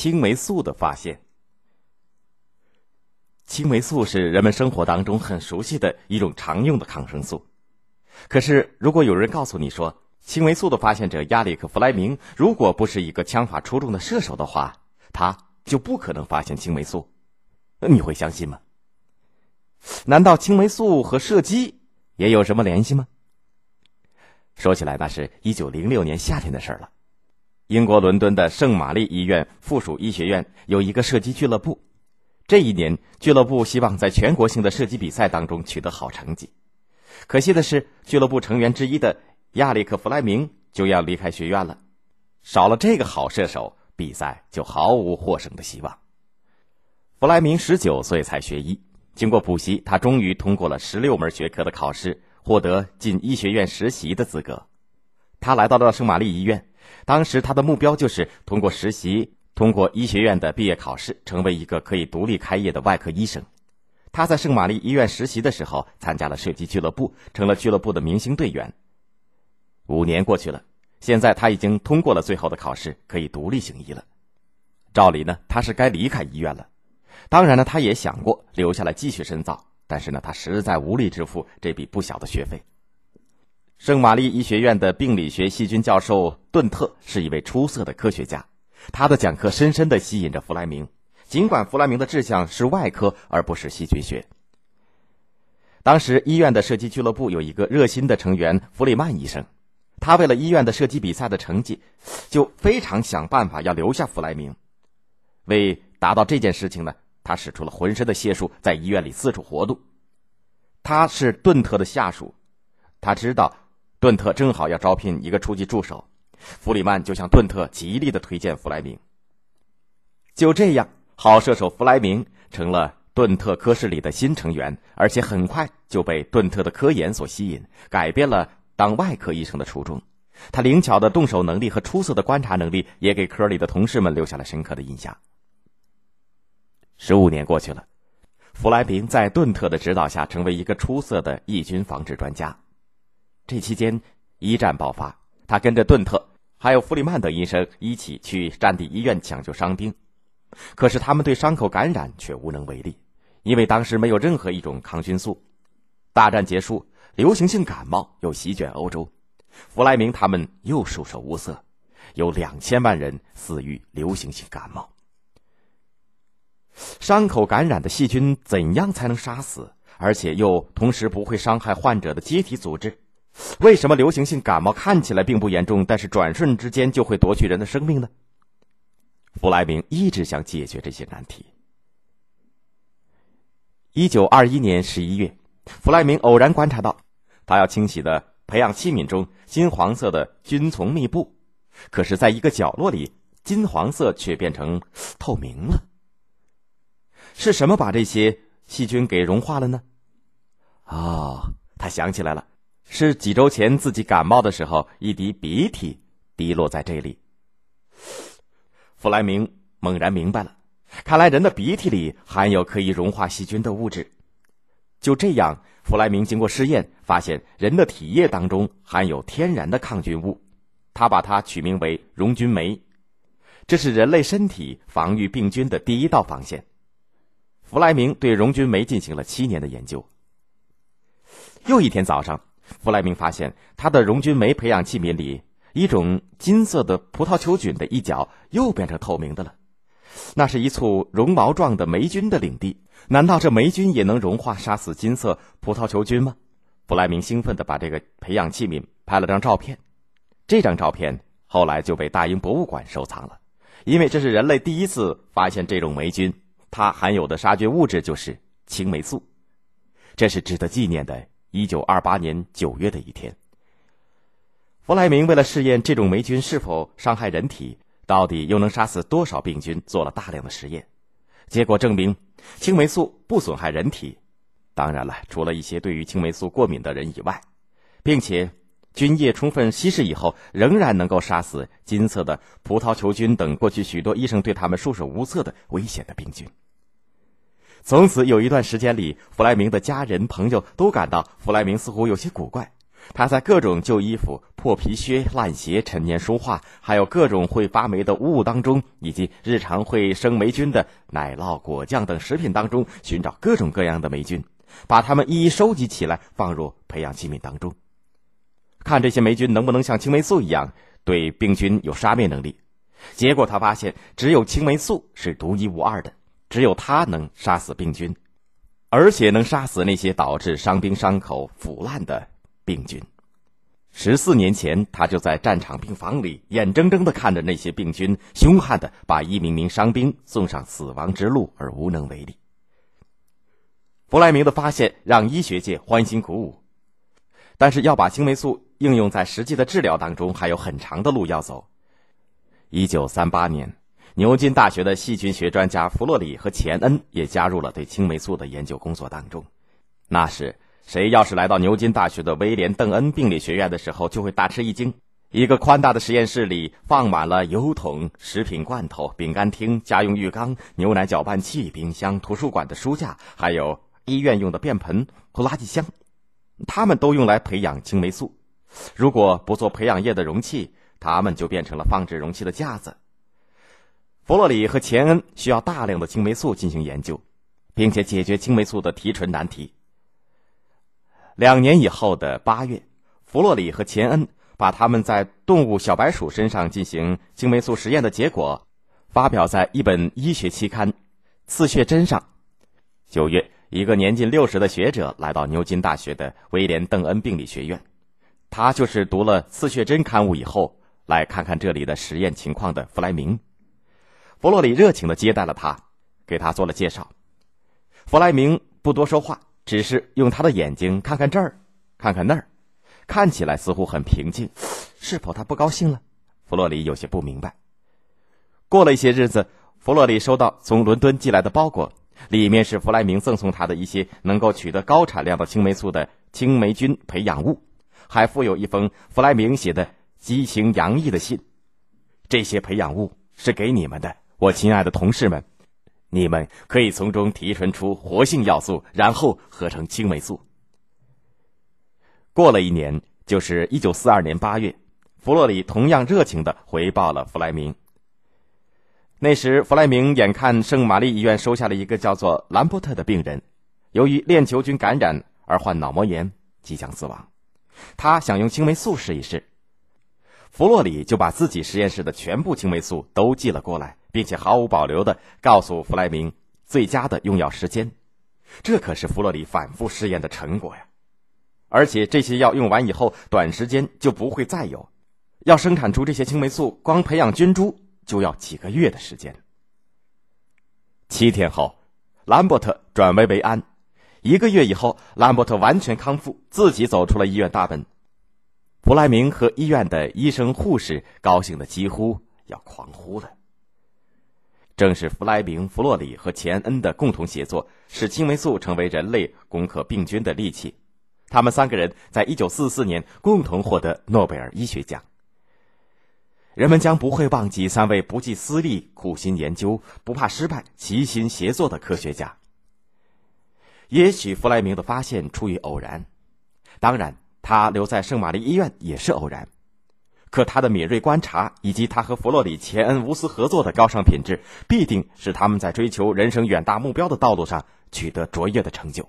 青霉素的发现。青霉素是人们生活当中很熟悉的一种常用的抗生素。可是，如果有人告诉你说，青霉素的发现者亚历克·弗莱明如果不是一个枪法出众的射手的话，他就不可能发现青霉素，你会相信吗？难道青霉素和射击也有什么联系吗？说起来，那是一九零六年夏天的事儿了。英国伦敦的圣玛丽医院附属医学院有一个射击俱乐部。这一年，俱乐部希望在全国性的射击比赛当中取得好成绩。可惜的是，俱乐部成员之一的亚历克·弗莱明就要离开学院了。少了这个好射手，比赛就毫无获胜的希望。弗莱明十九岁才学医，经过补习，他终于通过了十六门学科的考试，获得进医学院实习的资格。他来到了圣玛丽医院，当时他的目标就是通过实习。通过医学院的毕业考试，成为一个可以独立开业的外科医生。他在圣玛丽医院实习的时候，参加了射击俱乐部，成了俱乐部的明星队员。五年过去了，现在他已经通过了最后的考试，可以独立行医了。照理呢，他是该离开医院了。当然呢，他也想过留下来继续深造，但是呢，他实在无力支付这笔不小的学费。圣玛丽医学院的病理学细菌教授顿特是一位出色的科学家。他的讲课深深地吸引着弗莱明，尽管弗莱明的志向是外科而不是细菌学。当时医院的射击俱乐部有一个热心的成员弗里曼医生，他为了医院的射击比赛的成绩，就非常想办法要留下弗莱明。为达到这件事情呢，他使出了浑身的解数，在医院里四处活动。他是顿特的下属，他知道顿特正好要招聘一个初级助手。弗里曼就向顿特极力的推荐弗莱明。就这样，好射手弗莱明成了顿特科室里的新成员，而且很快就被顿特的科研所吸引，改变了当外科医生的初衷。他灵巧的动手能力和出色的观察能力，也给科里的同事们留下了深刻的印象。十五年过去了，弗莱明在顿特的指导下，成为一个出色的抑菌防治专家。这期间，一战爆发。他跟着顿特，还有弗里曼等医生一起去战地医院抢救伤兵，可是他们对伤口感染却无能为力，因为当时没有任何一种抗菌素。大战结束，流行性感冒又席卷欧洲，弗莱明他们又束手无策，有两千万人死于流行性感冒。伤口感染的细菌怎样才能杀死，而且又同时不会伤害患者的机体组织？为什么流行性感冒看起来并不严重，但是转瞬之间就会夺去人的生命呢？弗莱明一直想解决这些难题。一九二一年十一月，弗莱明偶然观察到，他要清洗的培养器皿中金黄色的菌丛密布，可是，在一个角落里，金黄色却变成透明了。是什么把这些细菌给融化了呢？啊，他想起来了。是几周前自己感冒的时候，一滴鼻涕滴落在这里。弗莱明猛然明白了，看来人的鼻涕里含有可以融化细菌的物质。就这样，弗莱明经过试验，发现人的体液当中含有天然的抗菌物，他把它取名为溶菌酶。这是人类身体防御病菌的第一道防线。弗莱明对溶菌酶进行了七年的研究。又一天早上。弗莱明发现，他的溶菌酶培养器皿里一种金色的葡萄球菌的一角又变成透明的了。那是一簇绒毛状的霉菌的领地。难道这霉菌也能融化杀死金色葡萄球菌吗？弗莱明兴奋地把这个培养器皿拍了张照片。这张照片后来就被大英博物馆收藏了，因为这是人类第一次发现这种霉菌，它含有的杀菌物质就是青霉素。这是值得纪念的。一九二八年九月的一天，弗莱明为了试验这种霉菌是否伤害人体，到底又能杀死多少病菌，做了大量的实验。结果证明，青霉素不损害人体，当然了，除了一些对于青霉素过敏的人以外，并且菌液充分稀释以后，仍然能够杀死金色的葡萄球菌等过去许多医生对他们束手无策的危险的病菌。从此有一段时间里，弗莱明的家人朋友都感到弗莱明似乎有些古怪。他在各种旧衣服、破皮靴、烂鞋、陈年书画，还有各种会发霉的污物当中，以及日常会生霉菌的奶酪、果酱等食品当中，寻找各种各样的霉菌，把它们一一收集起来，放入培养器皿当中，看这些霉菌能不能像青霉素一样对病菌有杀灭能力。结果他发现，只有青霉素是独一无二的，只有它能杀死病菌。而且能杀死那些导致伤兵伤口腐烂的病菌。十四年前，他就在战场病房里眼睁睁的看着那些病菌凶悍的把一名名伤兵送上死亡之路，而无能为力。弗莱明的发现让医学界欢欣鼓舞，但是要把青霉素应用在实际的治疗当中，还有很长的路要走。一九三八年。牛津大学的细菌学专家弗洛里和钱恩也加入了对青霉素的研究工作当中。那时，谁要是来到牛津大学的威廉·邓恩病理学院的时候，就会大吃一惊。一个宽大的实验室里放满了油桶、食品罐头、饼干厅、家用浴缸、牛奶搅拌器、冰箱、图书馆的书架，还有医院用的便盆和垃圾箱。它们都用来培养青霉素。如果不做培养液的容器，它们就变成了放置容器的架子。弗洛里和钱恩需要大量的青霉素进行研究，并且解决青霉素的提纯难题。两年以后的八月，弗洛里和钱恩把他们在动物小白鼠身上进行青霉素实验的结果发表在一本医学期刊《刺血针》上。九月，一个年近六十的学者来到牛津大学的威廉·邓恩病理学院，他就是读了《刺血针》刊物以后来看看这里的实验情况的弗莱明。弗洛里热情的接待了他，给他做了介绍。弗莱明不多说话，只是用他的眼睛看看这儿，看看那儿，看起来似乎很平静。是否他不高兴了？弗洛里有些不明白。过了一些日子，弗洛里收到从伦敦寄来的包裹，里面是弗莱明赠送他的一些能够取得高产量的青霉素的青霉菌培养物，还附有一封弗莱明写的激情洋溢的信。这些培养物是给你们的。我亲爱的同事们，你们可以从中提纯出活性要素，然后合成青霉素。过了一年，就是一九四二年八月，弗洛里同样热情的回报了弗莱明。那时，弗莱明眼看圣玛丽医院收下了一个叫做兰伯特的病人，由于链球菌感染而患脑膜炎，即将死亡。他想用青霉素试一试，弗洛里就把自己实验室的全部青霉素都寄了过来。并且毫无保留的告诉弗莱明最佳的用药时间，这可是弗洛里反复试验的成果呀！而且这些药用完以后，短时间就不会再有。要生产出这些青霉素，光培养菌株就要几个月的时间。七天后，兰伯特转危为安。一个月以后，兰伯特完全康复，自己走出了医院大门。弗莱明和医院的医生护士高兴的几乎要狂呼了。正是弗莱明、弗洛里和钱恩的共同协作，使青霉素成为人类攻克病菌的利器。他们三个人在一九四四年共同获得诺贝尔医学奖。人们将不会忘记三位不计私利、苦心研究、不怕失败、齐心协作的科学家。也许弗莱明的发现出于偶然，当然，他留在圣玛丽医院也是偶然。可他的敏锐观察，以及他和弗洛里、钱恩无私合作的高尚品质，必定使他们在追求人生远大目标的道路上取得卓越的成就。